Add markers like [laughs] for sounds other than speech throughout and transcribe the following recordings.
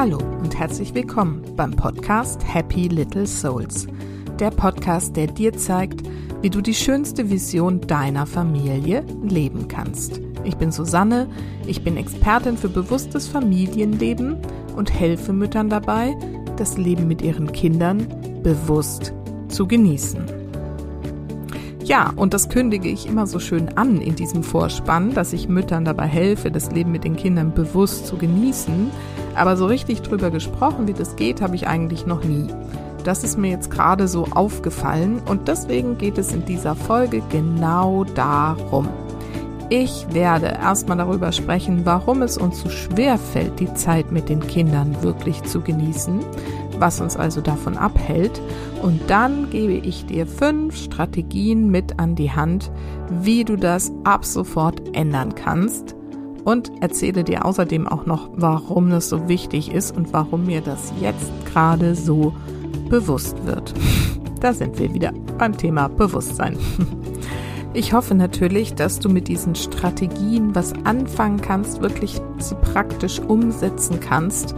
Hallo und herzlich willkommen beim Podcast Happy Little Souls. Der Podcast, der dir zeigt, wie du die schönste Vision deiner Familie leben kannst. Ich bin Susanne, ich bin Expertin für bewusstes Familienleben und helfe Müttern dabei, das Leben mit ihren Kindern bewusst zu genießen. Ja, und das kündige ich immer so schön an in diesem Vorspann, dass ich Müttern dabei helfe, das Leben mit den Kindern bewusst zu genießen. Aber so richtig drüber gesprochen, wie das geht, habe ich eigentlich noch nie. Das ist mir jetzt gerade so aufgefallen und deswegen geht es in dieser Folge genau darum. Ich werde erstmal darüber sprechen, warum es uns so schwer fällt, die Zeit mit den Kindern wirklich zu genießen, was uns also davon abhält. Und dann gebe ich dir fünf Strategien mit an die Hand, wie du das ab sofort ändern kannst. Und erzähle dir außerdem auch noch, warum das so wichtig ist und warum mir das jetzt gerade so bewusst wird. Da sind wir wieder beim Thema Bewusstsein. Ich hoffe natürlich, dass du mit diesen Strategien was anfangen kannst, wirklich sie praktisch umsetzen kannst.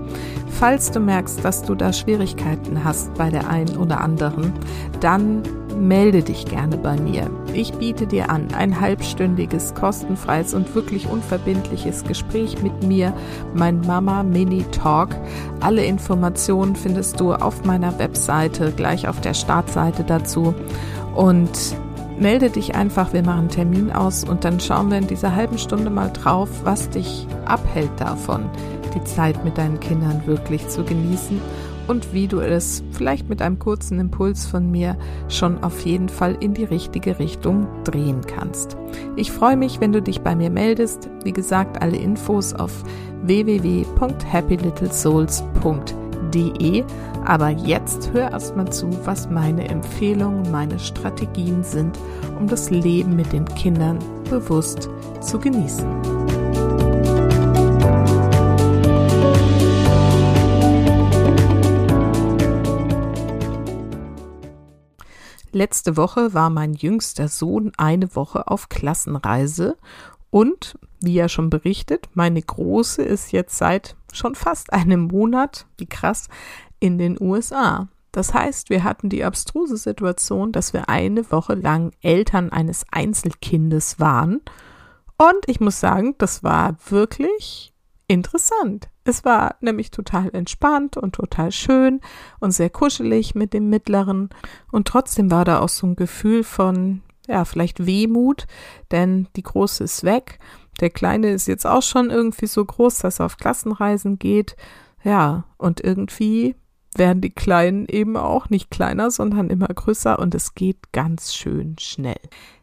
Falls du merkst, dass du da Schwierigkeiten hast bei der einen oder anderen, dann melde dich gerne bei mir. Ich biete dir an ein halbstündiges, kostenfreies und wirklich unverbindliches Gespräch mit mir, mein Mama Mini Talk. Alle Informationen findest du auf meiner Webseite, gleich auf der Startseite dazu. Und melde dich einfach, wir machen einen Termin aus und dann schauen wir in dieser halben Stunde mal drauf, was dich abhält davon, die Zeit mit deinen Kindern wirklich zu genießen und wie du es vielleicht mit einem kurzen Impuls von mir schon auf jeden Fall in die richtige Richtung drehen kannst. Ich freue mich, wenn du dich bei mir meldest. Wie gesagt, alle Infos auf www.happylittlesouls.de aber jetzt hör erstmal zu, was meine Empfehlungen, meine Strategien sind, um das Leben mit den Kindern bewusst zu genießen. Letzte Woche war mein jüngster Sohn eine Woche auf Klassenreise und, wie ja schon berichtet, meine Große ist jetzt seit schon fast einem Monat, wie krass, in den USA. Das heißt, wir hatten die abstruse Situation, dass wir eine Woche lang Eltern eines Einzelkindes waren. Und ich muss sagen, das war wirklich interessant. Es war nämlich total entspannt und total schön und sehr kuschelig mit dem Mittleren. Und trotzdem war da auch so ein Gefühl von, ja, vielleicht Wehmut, denn die Große ist weg. Der Kleine ist jetzt auch schon irgendwie so groß, dass er auf Klassenreisen geht. Ja, und irgendwie werden die Kleinen eben auch nicht kleiner, sondern immer größer und es geht ganz schön schnell.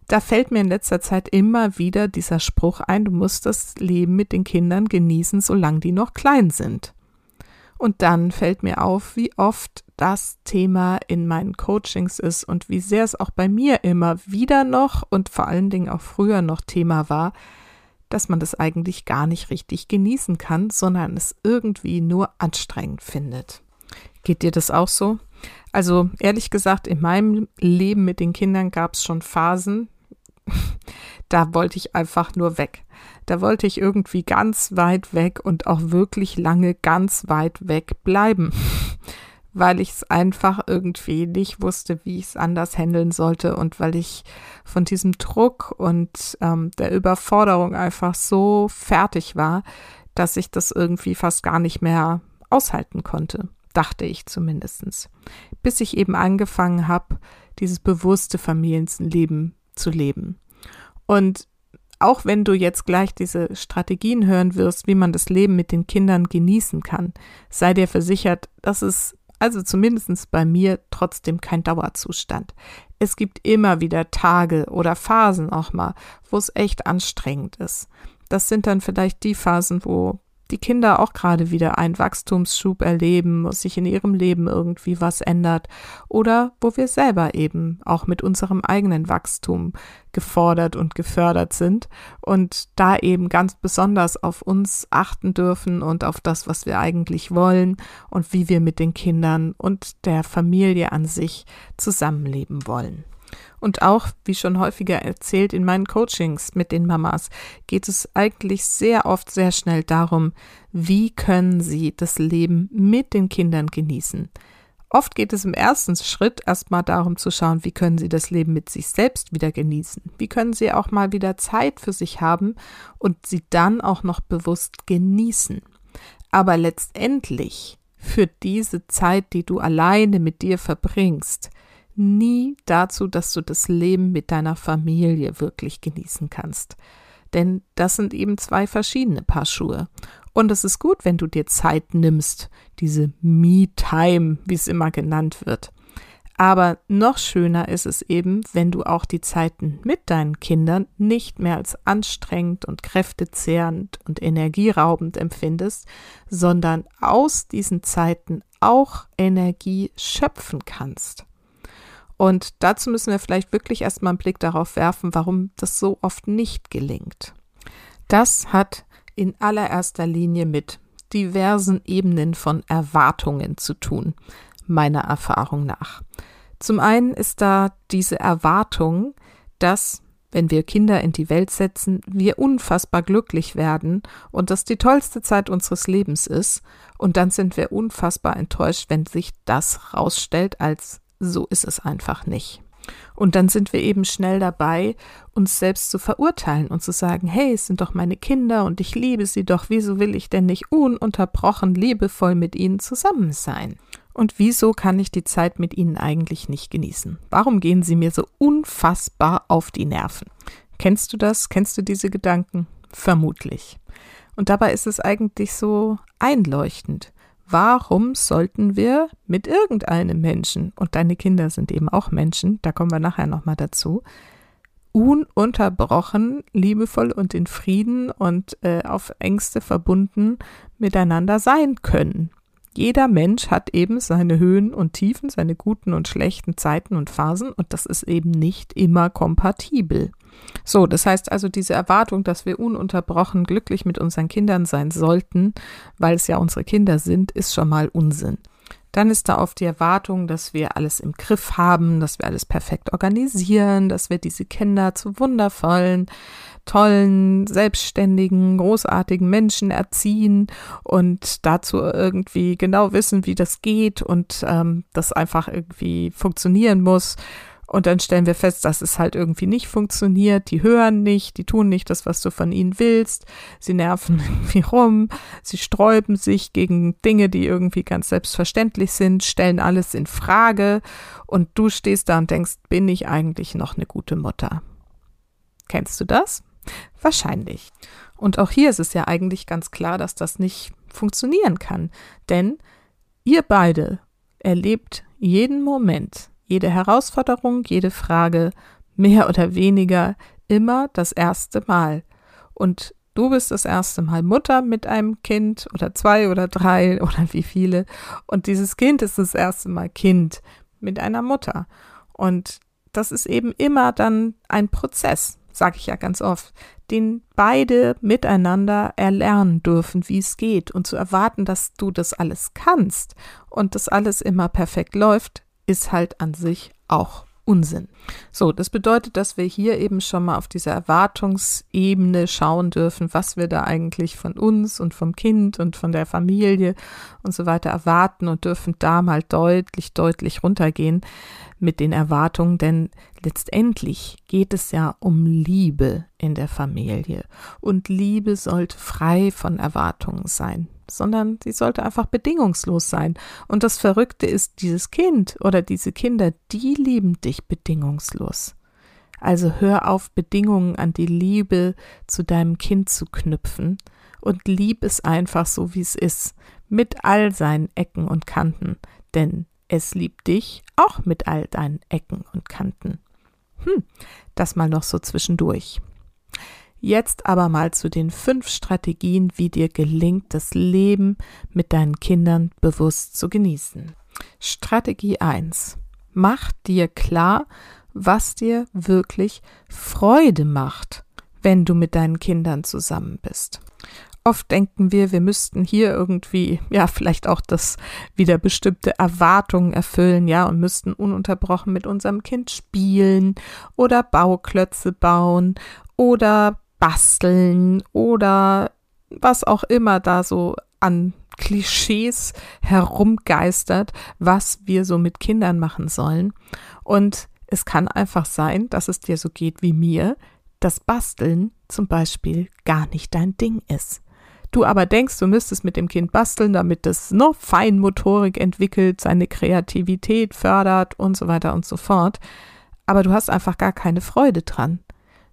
Da fällt mir in letzter Zeit immer wieder dieser Spruch ein, du musst das Leben mit den Kindern genießen, solange die noch klein sind. Und dann fällt mir auf, wie oft das Thema in meinen Coachings ist und wie sehr es auch bei mir immer wieder noch und vor allen Dingen auch früher noch Thema war, dass man das eigentlich gar nicht richtig genießen kann, sondern es irgendwie nur anstrengend findet. Geht dir das auch so? Also ehrlich gesagt, in meinem Leben mit den Kindern gab es schon Phasen, [laughs] da wollte ich einfach nur weg. Da wollte ich irgendwie ganz weit weg und auch wirklich lange ganz weit weg bleiben, [laughs] weil ich es einfach irgendwie nicht wusste, wie ich es anders handeln sollte und weil ich von diesem Druck und ähm, der Überforderung einfach so fertig war, dass ich das irgendwie fast gar nicht mehr aushalten konnte dachte ich zumindest. Bis ich eben angefangen habe, dieses bewusste Familienleben zu leben. Und auch wenn du jetzt gleich diese Strategien hören wirst, wie man das Leben mit den Kindern genießen kann, sei dir versichert, dass es also zumindest bei mir trotzdem kein Dauerzustand. Es gibt immer wieder Tage oder Phasen auch mal, wo es echt anstrengend ist. Das sind dann vielleicht die Phasen, wo die Kinder auch gerade wieder einen Wachstumsschub erleben, wo sich in ihrem Leben irgendwie was ändert oder wo wir selber eben auch mit unserem eigenen Wachstum gefordert und gefördert sind und da eben ganz besonders auf uns achten dürfen und auf das, was wir eigentlich wollen und wie wir mit den Kindern und der Familie an sich zusammenleben wollen. Und auch, wie schon häufiger erzählt in meinen Coachings mit den Mamas, geht es eigentlich sehr oft sehr schnell darum, wie können sie das Leben mit den Kindern genießen. Oft geht es im ersten Schritt erstmal darum zu schauen, wie können sie das Leben mit sich selbst wieder genießen. Wie können sie auch mal wieder Zeit für sich haben und sie dann auch noch bewusst genießen. Aber letztendlich führt diese Zeit, die du alleine mit dir verbringst, nie dazu, dass du das Leben mit deiner Familie wirklich genießen kannst. Denn das sind eben zwei verschiedene Paar Schuhe. Und es ist gut, wenn du dir Zeit nimmst, diese Me-Time, wie es immer genannt wird. Aber noch schöner ist es eben, wenn du auch die Zeiten mit deinen Kindern nicht mehr als anstrengend und kräftezehrend und energieraubend empfindest, sondern aus diesen Zeiten auch Energie schöpfen kannst. Und dazu müssen wir vielleicht wirklich erstmal einen Blick darauf werfen, warum das so oft nicht gelingt. Das hat in allererster Linie mit diversen Ebenen von Erwartungen zu tun, meiner Erfahrung nach. Zum einen ist da diese Erwartung, dass, wenn wir Kinder in die Welt setzen, wir unfassbar glücklich werden und das die tollste Zeit unseres Lebens ist, und dann sind wir unfassbar enttäuscht, wenn sich das rausstellt als so ist es einfach nicht. Und dann sind wir eben schnell dabei, uns selbst zu verurteilen und zu sagen, hey, es sind doch meine Kinder und ich liebe sie doch, wieso will ich denn nicht ununterbrochen liebevoll mit ihnen zusammen sein? Und wieso kann ich die Zeit mit ihnen eigentlich nicht genießen? Warum gehen sie mir so unfassbar auf die Nerven? Kennst du das? Kennst du diese Gedanken? Vermutlich. Und dabei ist es eigentlich so einleuchtend. Warum sollten wir mit irgendeinem Menschen, und deine Kinder sind eben auch Menschen, da kommen wir nachher nochmal dazu, ununterbrochen, liebevoll und in Frieden und äh, auf Ängste verbunden miteinander sein können? Jeder Mensch hat eben seine Höhen und Tiefen, seine guten und schlechten Zeiten und Phasen und das ist eben nicht immer kompatibel. So, das heißt also diese Erwartung, dass wir ununterbrochen glücklich mit unseren Kindern sein sollten, weil es ja unsere Kinder sind, ist schon mal Unsinn. Dann ist da oft die Erwartung, dass wir alles im Griff haben, dass wir alles perfekt organisieren, dass wir diese Kinder zu wundervollen, tollen, selbstständigen, großartigen Menschen erziehen und dazu irgendwie genau wissen, wie das geht und ähm, das einfach irgendwie funktionieren muss. Und dann stellen wir fest, dass es halt irgendwie nicht funktioniert. Die hören nicht, die tun nicht das, was du von ihnen willst. Sie nerven [laughs] irgendwie rum, sie sträuben sich gegen Dinge, die irgendwie ganz selbstverständlich sind, stellen alles in Frage. Und du stehst da und denkst, bin ich eigentlich noch eine gute Mutter? Kennst du das? Wahrscheinlich. Und auch hier ist es ja eigentlich ganz klar, dass das nicht funktionieren kann. Denn ihr beide erlebt jeden Moment, jede Herausforderung, jede Frage mehr oder weniger immer das erste Mal. Und du bist das erste Mal Mutter mit einem Kind oder zwei oder drei [laughs] oder wie viele. Und dieses Kind ist das erste Mal Kind mit einer Mutter. Und das ist eben immer dann ein Prozess sage ich ja ganz oft, den beide miteinander erlernen dürfen, wie es geht und zu erwarten, dass du das alles kannst und das alles immer perfekt läuft, ist halt an sich auch Unsinn. So, das bedeutet, dass wir hier eben schon mal auf dieser Erwartungsebene schauen dürfen, was wir da eigentlich von uns und vom Kind und von der Familie und so weiter erwarten und dürfen da mal deutlich, deutlich runtergehen mit den Erwartungen, denn letztendlich geht es ja um Liebe in der Familie. Und Liebe sollte frei von Erwartungen sein sondern sie sollte einfach bedingungslos sein. Und das Verrückte ist, dieses Kind oder diese Kinder, die lieben dich bedingungslos. Also hör auf, Bedingungen an die Liebe zu deinem Kind zu knüpfen und lieb es einfach so, wie es ist, mit all seinen Ecken und Kanten, denn es liebt dich auch mit all deinen Ecken und Kanten. Hm, das mal noch so zwischendurch. Jetzt aber mal zu den fünf Strategien, wie dir gelingt, das Leben mit deinen Kindern bewusst zu genießen. Strategie 1. Mach dir klar, was dir wirklich Freude macht, wenn du mit deinen Kindern zusammen bist. Oft denken wir, wir müssten hier irgendwie, ja, vielleicht auch das wieder bestimmte Erwartungen erfüllen, ja, und müssten ununterbrochen mit unserem Kind spielen oder Bauklötze bauen oder basteln oder was auch immer da so an Klischees herumgeistert, was wir so mit Kindern machen sollen. Und es kann einfach sein, dass es dir so geht wie mir, dass Basteln zum Beispiel gar nicht dein Ding ist. Du aber denkst, du müsstest mit dem Kind basteln, damit es noch Feinmotorik entwickelt, seine Kreativität fördert und so weiter und so fort. Aber du hast einfach gar keine Freude dran.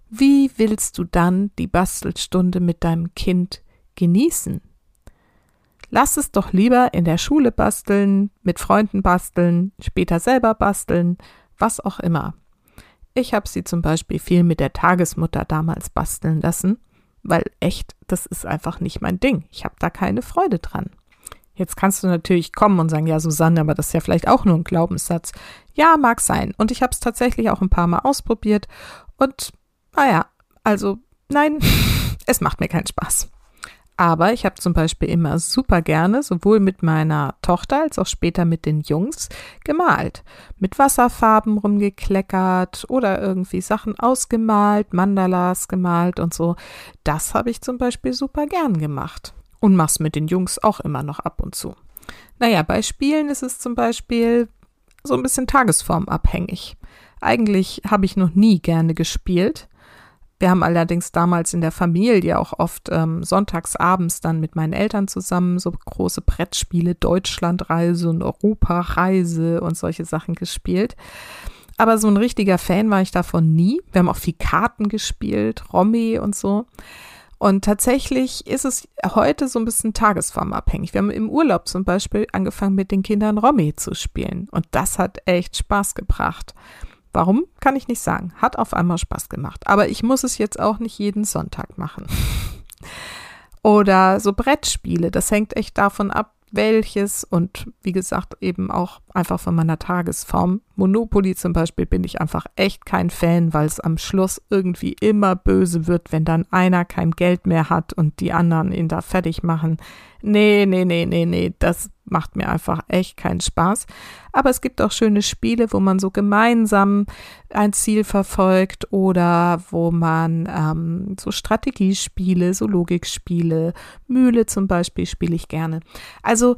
Wie willst du dann die Bastelstunde mit deinem Kind genießen? Lass es doch lieber in der Schule basteln, mit Freunden basteln, später selber basteln, was auch immer. Ich habe sie zum Beispiel viel mit der Tagesmutter damals basteln lassen, weil echt, das ist einfach nicht mein Ding. Ich habe da keine Freude dran. Jetzt kannst du natürlich kommen und sagen, ja, Susanne, aber das ist ja vielleicht auch nur ein Glaubenssatz. Ja, mag sein. Und ich habe es tatsächlich auch ein paar Mal ausprobiert. Und naja, also nein, [laughs] es macht mir keinen Spaß. Aber ich habe zum Beispiel immer super gerne, sowohl mit meiner Tochter als auch später mit den Jungs, gemalt. Mit Wasserfarben rumgekleckert oder irgendwie Sachen ausgemalt, Mandalas gemalt und so. Das habe ich zum Beispiel super gern gemacht. Und mach's mit den Jungs auch immer noch ab und zu. Naja, bei Spielen ist es zum Beispiel so ein bisschen tagesformabhängig. Eigentlich habe ich noch nie gerne gespielt. Wir haben allerdings damals in der Familie auch oft ähm, sonntags abends dann mit meinen Eltern zusammen so große Brettspiele, Deutschlandreise und Europareise und solche Sachen gespielt. Aber so ein richtiger Fan war ich davon nie. Wir haben auch viel Karten gespielt, Romy und so. Und tatsächlich ist es heute so ein bisschen tagesformabhängig. Wir haben im Urlaub zum Beispiel angefangen mit den Kindern Romy zu spielen. Und das hat echt Spaß gebracht. Warum, kann ich nicht sagen. Hat auf einmal Spaß gemacht. Aber ich muss es jetzt auch nicht jeden Sonntag machen. [laughs] Oder so Brettspiele. Das hängt echt davon ab, welches und wie gesagt eben auch einfach von meiner Tagesform. Monopoly zum Beispiel bin ich einfach echt kein Fan, weil es am Schluss irgendwie immer böse wird, wenn dann einer kein Geld mehr hat und die anderen ihn da fertig machen. Nee, nee, nee, nee, nee, das macht mir einfach echt keinen Spaß. Aber es gibt auch schöne Spiele, wo man so gemeinsam ein Ziel verfolgt oder wo man ähm, so Strategiespiele, so Logikspiele, Mühle zum Beispiel spiele ich gerne. Also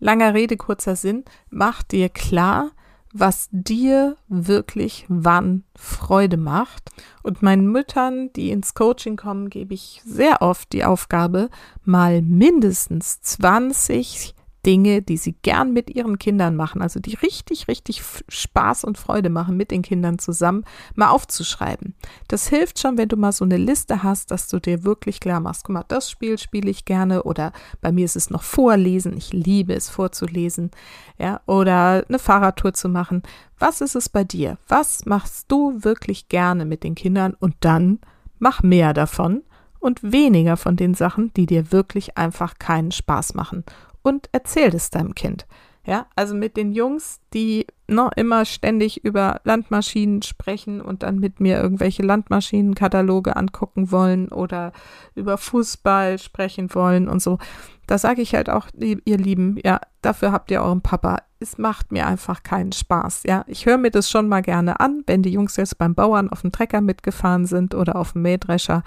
langer Rede, kurzer Sinn, mach dir klar, was dir wirklich wann Freude macht. Und meinen Müttern, die ins Coaching kommen, gebe ich sehr oft die Aufgabe, mal mindestens 20 Dinge, die sie gern mit ihren Kindern machen, also die richtig, richtig Spaß und Freude machen mit den Kindern zusammen, mal aufzuschreiben. Das hilft schon, wenn du mal so eine Liste hast, dass du dir wirklich klar machst, guck mal, das Spiel spiele ich gerne oder bei mir ist es noch Vorlesen, ich liebe es vorzulesen, ja, oder eine Fahrradtour zu machen. Was ist es bei dir? Was machst du wirklich gerne mit den Kindern und dann mach mehr davon und weniger von den Sachen, die dir wirklich einfach keinen Spaß machen und erzähl es deinem Kind. Ja, also mit den Jungs, die noch immer ständig über Landmaschinen sprechen und dann mit mir irgendwelche Landmaschinenkataloge angucken wollen oder über Fußball sprechen wollen und so. Da sage ich halt auch, ihr Lieben, ja, dafür habt ihr euren Papa. Es macht mir einfach keinen Spaß. Ja, ich höre mir das schon mal gerne an, wenn die Jungs jetzt beim Bauern auf dem Trecker mitgefahren sind oder auf dem Mähdrescher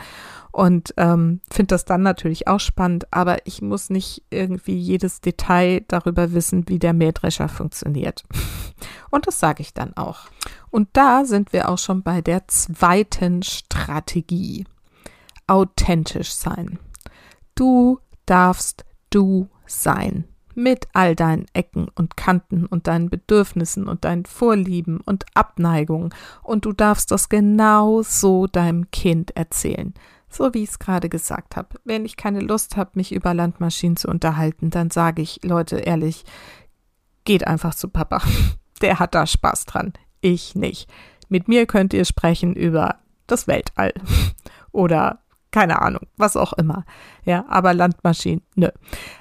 und ähm, finde das dann natürlich auch spannend, aber ich muss nicht irgendwie jedes Detail darüber wissen, wie der Mähdrescher funktioniert. Und das sage ich dann auch. Und da sind wir auch schon bei der zweiten Strategie. Authentisch sein. Du darfst du sein. Mit all deinen Ecken und Kanten und deinen Bedürfnissen und deinen Vorlieben und Abneigungen. Und du darfst das genau so deinem Kind erzählen. So wie ich es gerade gesagt habe. Wenn ich keine Lust habe, mich über Landmaschinen zu unterhalten, dann sage ich, Leute, ehrlich, geht einfach zu Papa. [laughs] Der hat da Spaß dran. Ich nicht. Mit mir könnt ihr sprechen über das Weltall. [laughs] Oder keine Ahnung, was auch immer. Ja, aber Landmaschinen, nö.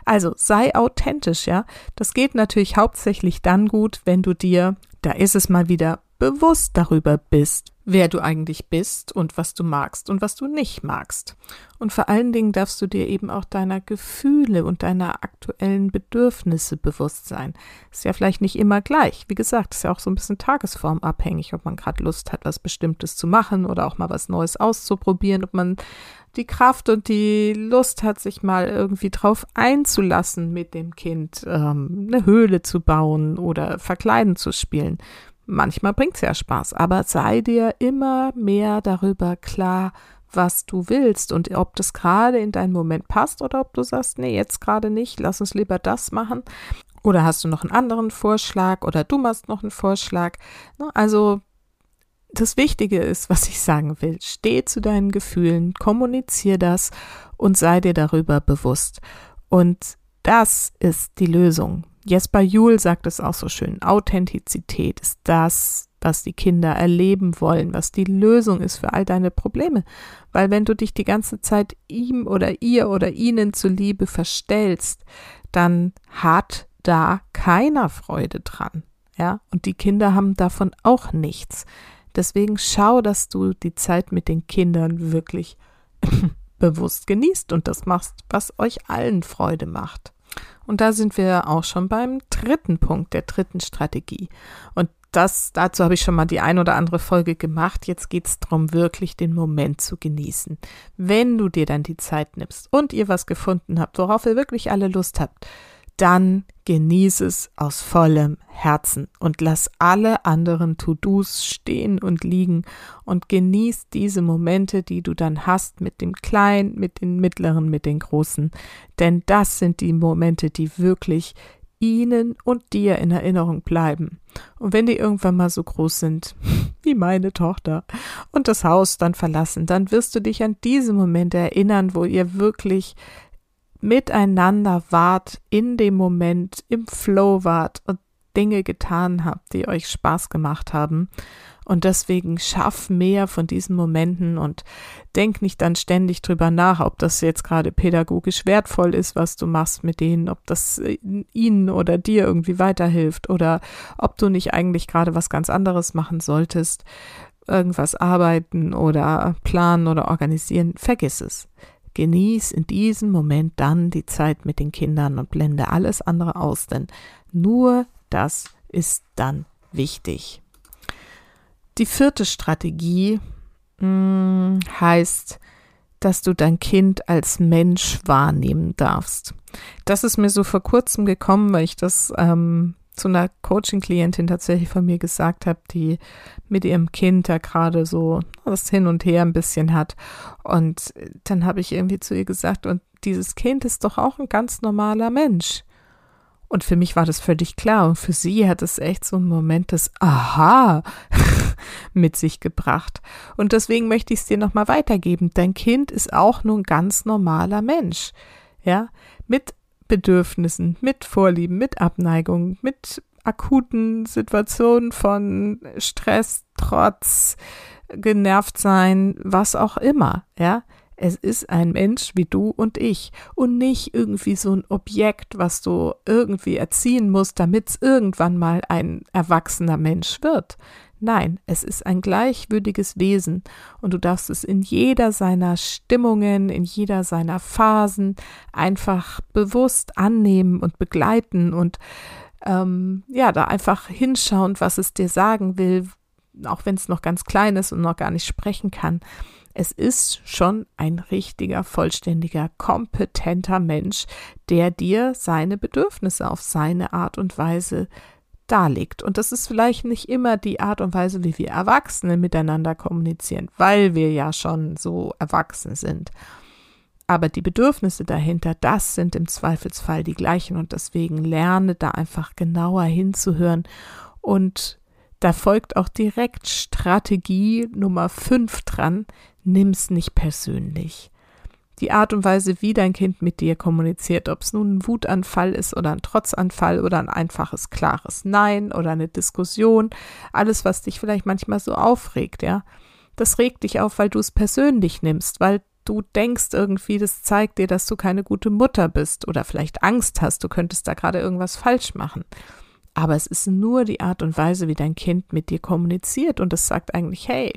Also sei authentisch, ja. Das geht natürlich hauptsächlich dann gut, wenn du dir, da ist es mal wieder bewusst darüber bist, wer du eigentlich bist und was du magst und was du nicht magst. Und vor allen Dingen darfst du dir eben auch deiner Gefühle und deiner aktuellen Bedürfnisse bewusst sein. Ist ja vielleicht nicht immer gleich. Wie gesagt, ist ja auch so ein bisschen tagesformabhängig, ob man gerade Lust hat, was Bestimmtes zu machen oder auch mal was Neues auszuprobieren, ob man die Kraft und die Lust hat, sich mal irgendwie drauf einzulassen mit dem Kind, ähm, eine Höhle zu bauen oder verkleiden zu spielen. Manchmal bringt's ja Spaß, aber sei dir immer mehr darüber klar, was du willst und ob das gerade in deinen Moment passt oder ob du sagst, nee, jetzt gerade nicht, lass uns lieber das machen. Oder hast du noch einen anderen Vorschlag oder du machst noch einen Vorschlag. Ne, also das Wichtige ist, was ich sagen will, steh zu deinen Gefühlen, kommunizier das und sei dir darüber bewusst. Und das ist die Lösung. Jesper Juhl sagt es auch so schön. Authentizität ist das, was die Kinder erleben wollen, was die Lösung ist für all deine Probleme. Weil wenn du dich die ganze Zeit ihm oder ihr oder ihnen zuliebe verstellst, dann hat da keiner Freude dran. Ja, und die Kinder haben davon auch nichts. Deswegen schau, dass du die Zeit mit den Kindern wirklich [laughs] bewusst genießt und das machst, was euch allen Freude macht. Und da sind wir auch schon beim dritten Punkt, der dritten Strategie. Und das, dazu habe ich schon mal die ein oder andere Folge gemacht. Jetzt geht es darum, wirklich den Moment zu genießen. Wenn du dir dann die Zeit nimmst und ihr was gefunden habt, worauf ihr wirklich alle Lust habt, dann genieß es aus vollem Herzen und lass alle anderen To-Dos stehen und liegen und genieß diese Momente, die du dann hast mit dem Kleinen, mit den Mittleren, mit den Großen. Denn das sind die Momente, die wirklich ihnen und dir in Erinnerung bleiben. Und wenn die irgendwann mal so groß sind, [laughs] wie meine Tochter, und das Haus dann verlassen, dann wirst du dich an diese Momente erinnern, wo ihr wirklich miteinander wart, in dem Moment, im Flow wart und Dinge getan habt, die euch Spaß gemacht haben. Und deswegen schaff mehr von diesen Momenten und denk nicht dann ständig drüber nach, ob das jetzt gerade pädagogisch wertvoll ist, was du machst mit denen, ob das ihnen oder dir irgendwie weiterhilft oder ob du nicht eigentlich gerade was ganz anderes machen solltest, irgendwas arbeiten oder planen oder organisieren. Vergiss es. Genieß in diesem Moment dann die Zeit mit den Kindern und blende alles andere aus, denn nur das ist dann wichtig. Die vierte Strategie mh, hm, heißt, dass du dein Kind als Mensch wahrnehmen darfst. Das ist mir so vor kurzem gekommen, weil ich das ähm, zu einer Coaching-Klientin tatsächlich von mir gesagt habe, die mit ihrem Kind da gerade so das Hin und Her ein bisschen hat. Und dann habe ich irgendwie zu ihr gesagt, und dieses Kind ist doch auch ein ganz normaler Mensch. Und für mich war das völlig klar. Und für sie hat es echt so einen Moment des Aha [laughs] mit sich gebracht. Und deswegen möchte ich es dir nochmal weitergeben. Dein Kind ist auch nur ein ganz normaler Mensch. Ja, mit Bedürfnissen, mit Vorlieben, mit Abneigung, mit akuten Situationen von Stress, Trotz, genervt sein, was auch immer, ja. Es ist ein Mensch wie du und ich und nicht irgendwie so ein Objekt, was du irgendwie erziehen musst, damit es irgendwann mal ein erwachsener Mensch wird. Nein, es ist ein gleichwürdiges Wesen und du darfst es in jeder seiner Stimmungen, in jeder seiner Phasen einfach bewusst annehmen und begleiten und ähm, ja, da einfach hinschauen, was es dir sagen will, auch wenn es noch ganz klein ist und noch gar nicht sprechen kann. Es ist schon ein richtiger, vollständiger, kompetenter Mensch, der dir seine Bedürfnisse auf seine Art und Weise darlegt. Und das ist vielleicht nicht immer die Art und Weise, wie wir Erwachsene miteinander kommunizieren, weil wir ja schon so erwachsen sind. Aber die Bedürfnisse dahinter, das sind im Zweifelsfall die gleichen und deswegen lerne da einfach genauer hinzuhören und da folgt auch direkt Strategie Nummer 5 dran, nimm's nicht persönlich die Art und Weise, wie dein Kind mit dir kommuniziert, ob es nun ein Wutanfall ist oder ein Trotzanfall oder ein einfaches, klares Nein oder eine Diskussion, alles, was dich vielleicht manchmal so aufregt, ja, das regt dich auf, weil du es persönlich nimmst, weil du denkst irgendwie, das zeigt dir, dass du keine gute Mutter bist oder vielleicht Angst hast, du könntest da gerade irgendwas falsch machen. Aber es ist nur die Art und Weise, wie dein Kind mit dir kommuniziert und es sagt eigentlich, hey,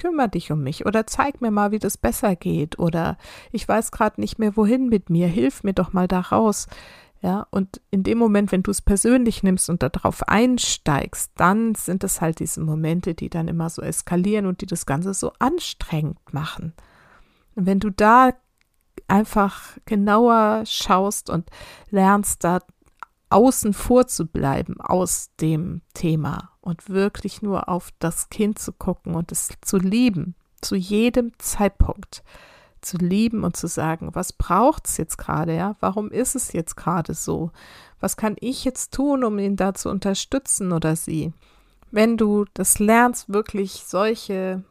kümmere dich um mich oder zeig mir mal, wie das besser geht oder ich weiß gerade nicht mehr wohin mit mir, hilf mir doch mal da raus. Ja, und in dem Moment, wenn du es persönlich nimmst und darauf einsteigst, dann sind es halt diese Momente, die dann immer so eskalieren und die das Ganze so anstrengend machen. Und wenn du da einfach genauer schaust und lernst, da außen vor zu bleiben aus dem Thema und wirklich nur auf das Kind zu gucken und es zu lieben, zu jedem Zeitpunkt, zu lieben und zu sagen, was braucht es jetzt gerade, ja? Warum ist es jetzt gerade so? Was kann ich jetzt tun, um ihn da zu unterstützen oder sie? Wenn du das lernst, wirklich solche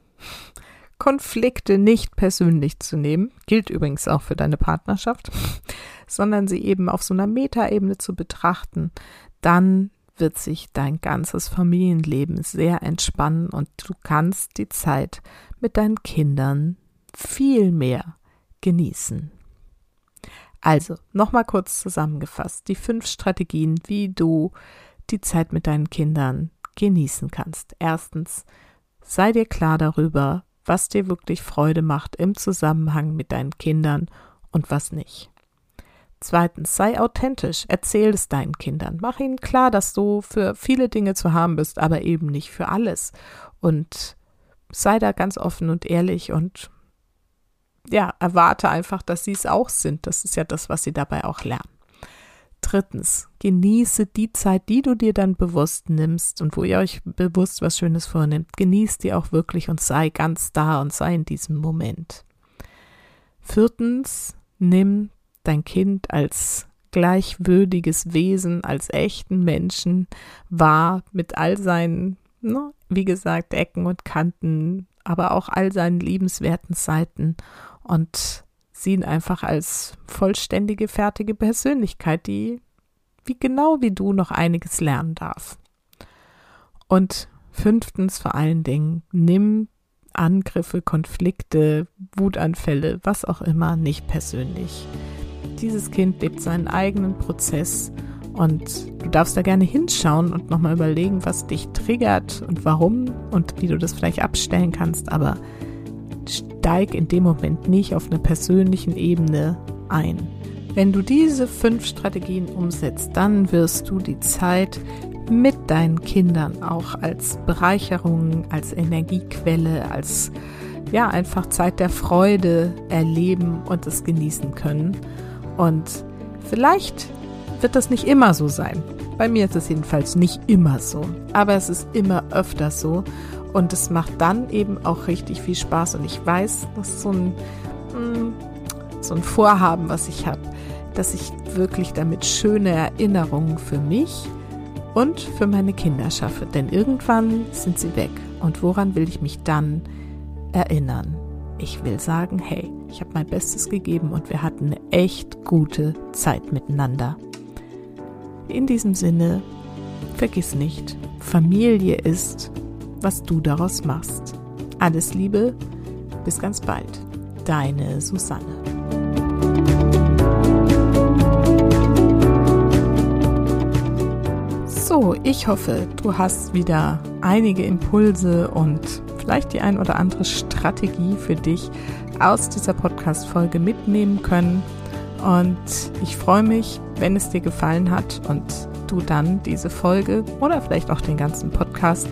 Konflikte nicht persönlich zu nehmen, gilt übrigens auch für deine Partnerschaft, sondern sie eben auf so einer Metaebene zu betrachten, dann wird sich dein ganzes Familienleben sehr entspannen und du kannst die Zeit mit deinen Kindern viel mehr genießen. Also, nochmal kurz zusammengefasst, die fünf Strategien, wie du die Zeit mit deinen Kindern genießen kannst. Erstens, sei dir klar darüber, was dir wirklich Freude macht im Zusammenhang mit deinen Kindern und was nicht. Zweitens, sei authentisch, erzähl es deinen Kindern. Mach ihnen klar, dass du für viele Dinge zu haben bist, aber eben nicht für alles. Und sei da ganz offen und ehrlich und ja, erwarte einfach, dass sie es auch sind. Das ist ja das, was sie dabei auch lernen. Drittens, genieße die Zeit, die du dir dann bewusst nimmst und wo ihr euch bewusst was Schönes vornimmt. Genieß die auch wirklich und sei ganz da und sei in diesem Moment. Viertens, nimm dein Kind als gleichwürdiges Wesen, als echten Menschen wahr, mit all seinen, ne, wie gesagt, Ecken und Kanten, aber auch all seinen liebenswerten Seiten und sie ihn einfach als vollständige, fertige Persönlichkeit, die wie genau wie du noch einiges lernen darf. Und fünftens vor allen Dingen, nimm Angriffe, Konflikte, Wutanfälle, was auch immer, nicht persönlich. Dieses Kind lebt seinen eigenen Prozess und du darfst da gerne hinschauen und nochmal überlegen, was dich triggert und warum und wie du das vielleicht abstellen kannst, aber steig in dem Moment nicht auf einer persönlichen Ebene ein. Wenn du diese fünf Strategien umsetzt, dann wirst du die Zeit mit deinen Kindern auch als Bereicherung, als Energiequelle, als ja, einfach Zeit der Freude erleben und es genießen können. Und vielleicht wird das nicht immer so sein. Bei mir ist es jedenfalls nicht immer so. Aber es ist immer öfter so. Und es macht dann eben auch richtig viel Spaß. Und ich weiß, das ist so ein, hm, so ein Vorhaben, was ich habe, dass ich wirklich damit schöne Erinnerungen für mich und für meine Kinder schaffe. Denn irgendwann sind sie weg. Und woran will ich mich dann erinnern? Ich will sagen, hey, ich habe mein Bestes gegeben und wir hatten eine echt gute Zeit miteinander. In diesem Sinne, vergiss nicht, Familie ist was du daraus machst. Alles Liebe, bis ganz bald. Deine Susanne. So, ich hoffe, du hast wieder einige Impulse und vielleicht die ein oder andere Strategie für dich aus dieser Podcast-Folge mitnehmen können. Und ich freue mich, wenn es dir gefallen hat und du dann diese Folge oder vielleicht auch den ganzen Podcast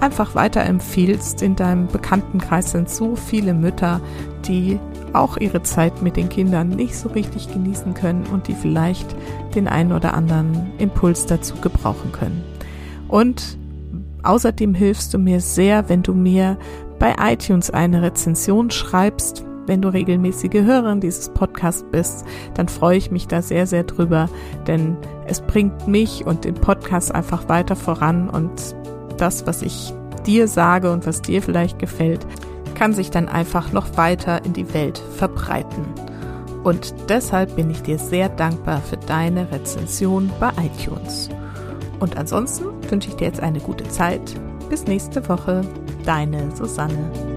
einfach weiterempfiehlst. In deinem Bekanntenkreis sind so viele Mütter, die auch ihre Zeit mit den Kindern nicht so richtig genießen können und die vielleicht den einen oder anderen Impuls dazu gebrauchen können. Und außerdem hilfst du mir sehr, wenn du mir bei iTunes eine Rezension schreibst. Wenn du regelmäßige Hörerin dieses Podcasts bist, dann freue ich mich da sehr, sehr drüber, denn es bringt mich und den Podcast einfach weiter voran und das, was ich dir sage und was dir vielleicht gefällt, kann sich dann einfach noch weiter in die Welt verbreiten. Und deshalb bin ich dir sehr dankbar für deine Rezension bei iTunes. Und ansonsten wünsche ich dir jetzt eine gute Zeit. Bis nächste Woche, deine Susanne.